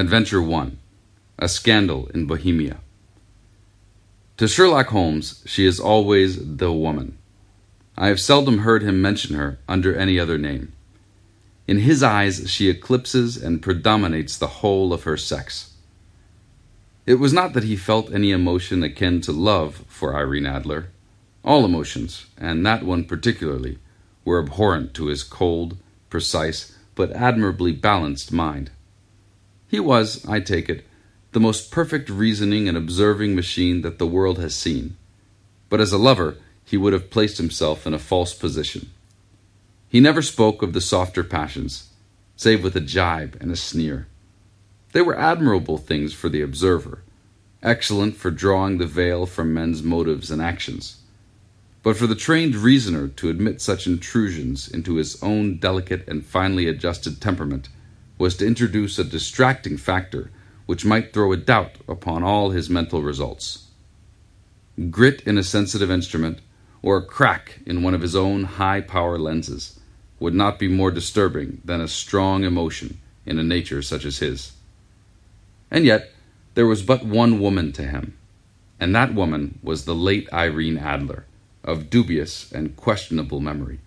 Adventure 1 A Scandal in Bohemia. To Sherlock Holmes, she is always the woman. I have seldom heard him mention her under any other name. In his eyes, she eclipses and predominates the whole of her sex. It was not that he felt any emotion akin to love for Irene Adler. All emotions, and that one particularly, were abhorrent to his cold, precise, but admirably balanced mind. He was, I take it, the most perfect reasoning and observing machine that the world has seen. But as a lover, he would have placed himself in a false position. He never spoke of the softer passions, save with a jibe and a sneer. They were admirable things for the observer, excellent for drawing the veil from men's motives and actions. But for the trained reasoner to admit such intrusions into his own delicate and finely adjusted temperament was to introduce a distracting factor which might throw a doubt upon all his mental results. Grit in a sensitive instrument, or a crack in one of his own high power lenses, would not be more disturbing than a strong emotion in a nature such as his. And yet, there was but one woman to him, and that woman was the late Irene Adler, of dubious and questionable memory.